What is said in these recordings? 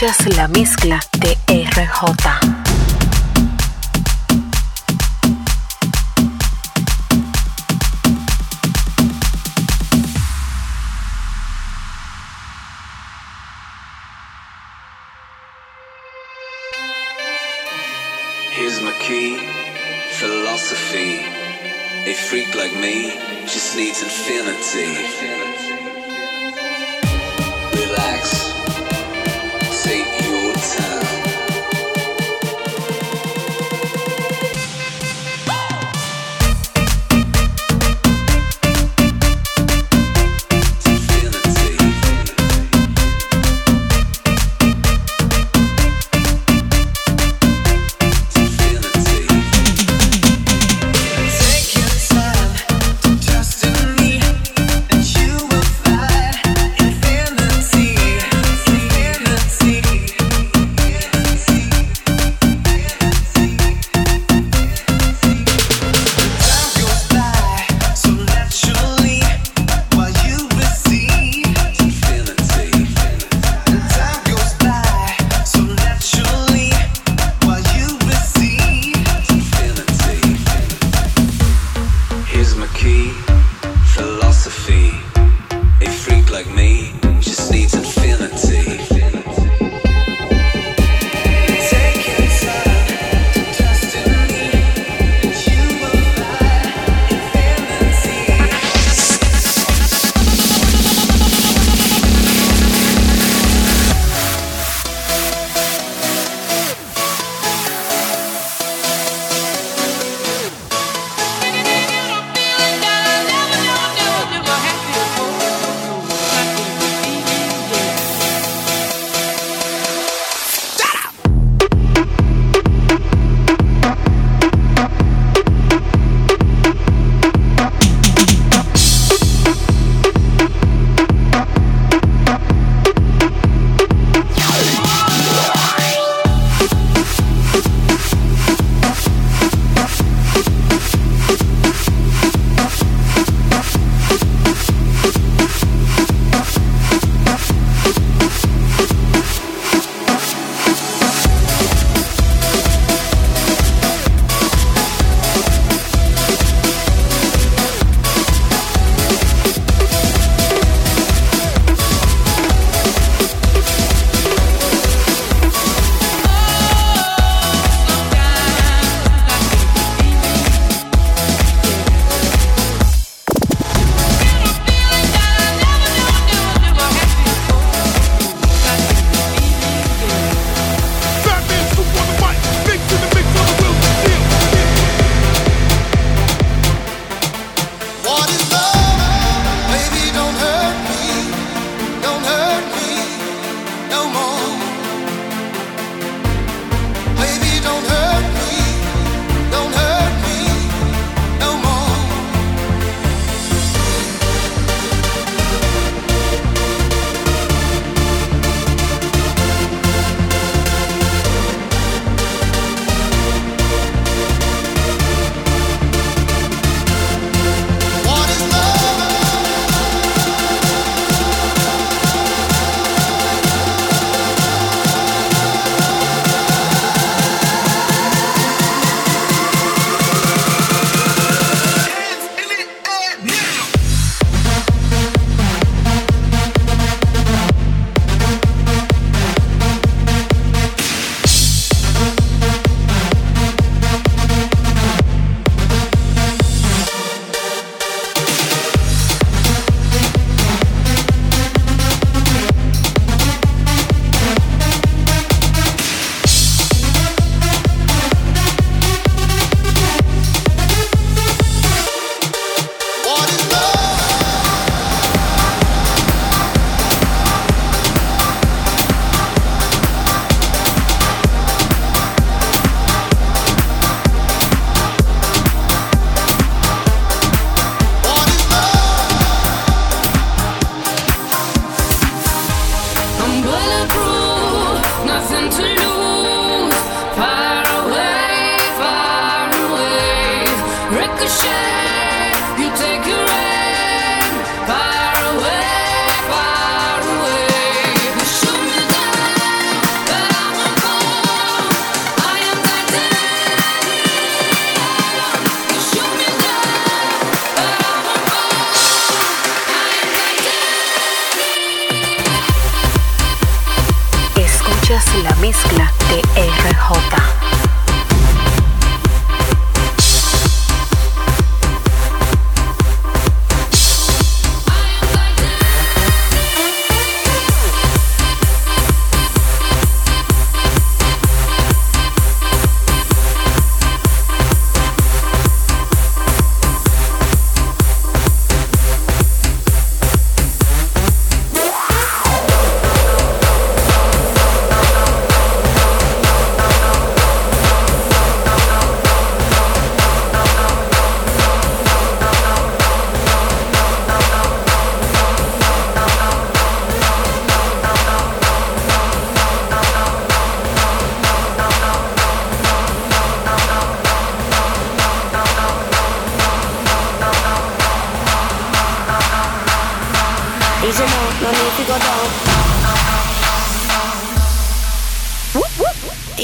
Escuchas la mezcla de RJ. Here's my key, philosophy. A freak like me just needs infinity.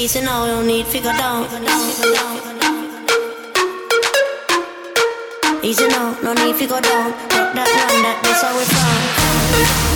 Easy now, don't need figure down. Easy now, no need figure down. Rock that down, that that's how we found.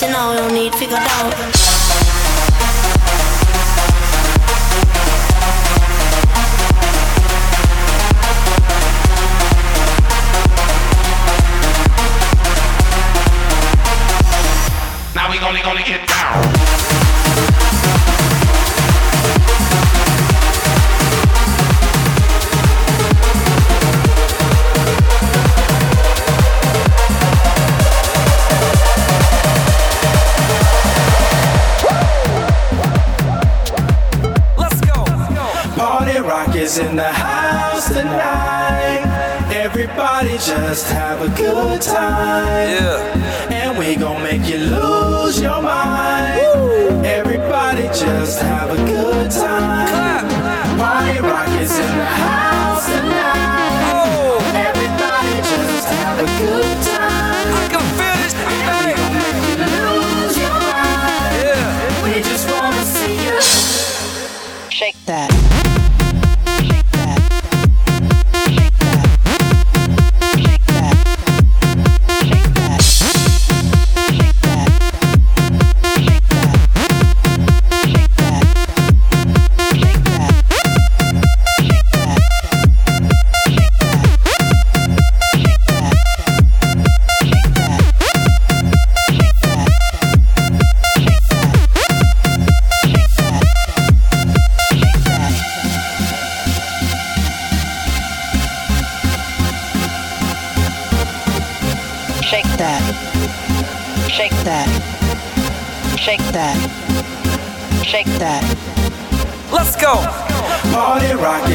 now, you need figured out. Now we gonna gonna get down. boys in the house tonight. Everybody just have a good time. Yeah. And we gon' make you lose.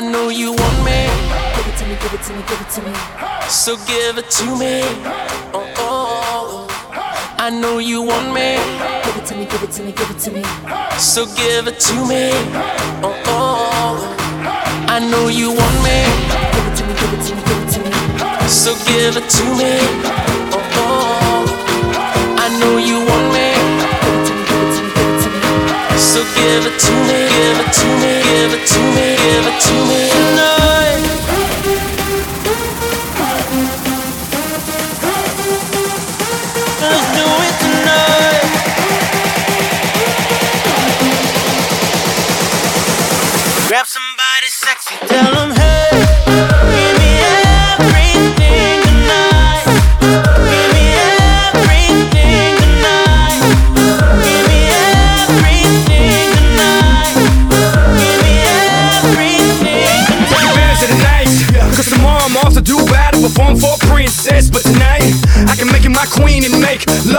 I know you want me. Give it to me, give it to me, give it to me. So give it to me. Oh, oh, oh. I know you want me. Give it to me, give it to me, give it to me. So give it to me. Oh, oh, oh. I know you want me. Give it to me, give it to me, give it to me. So give it to me.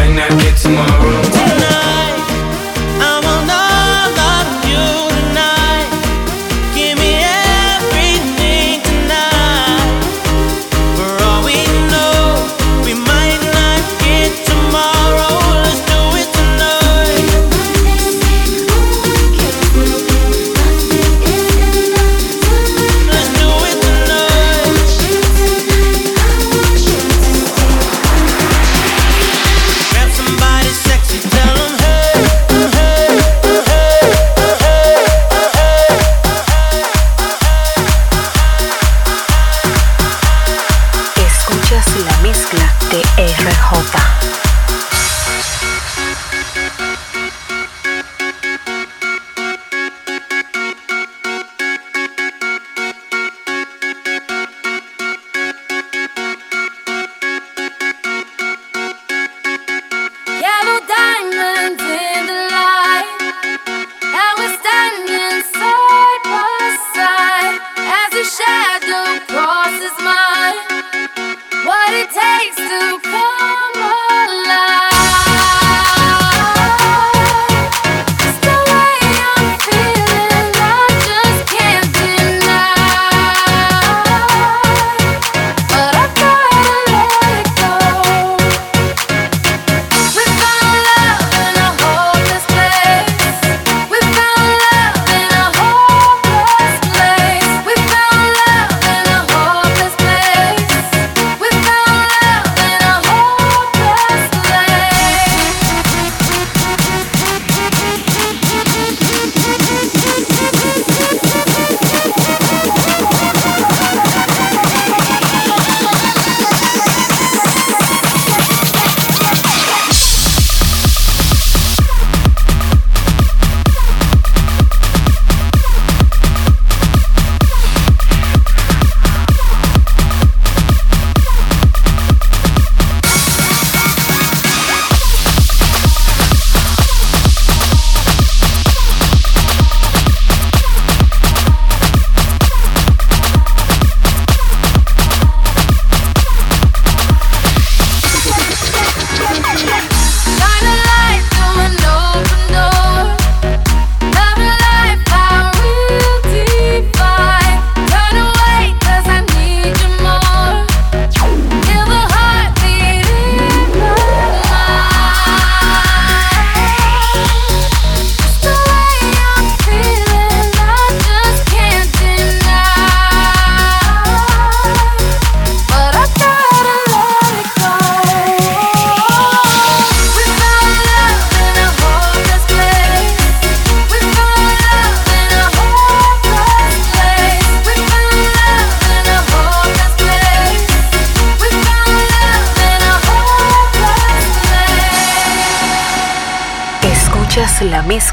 when not get tomorrow. Tonight.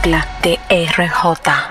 mezcla de RJ.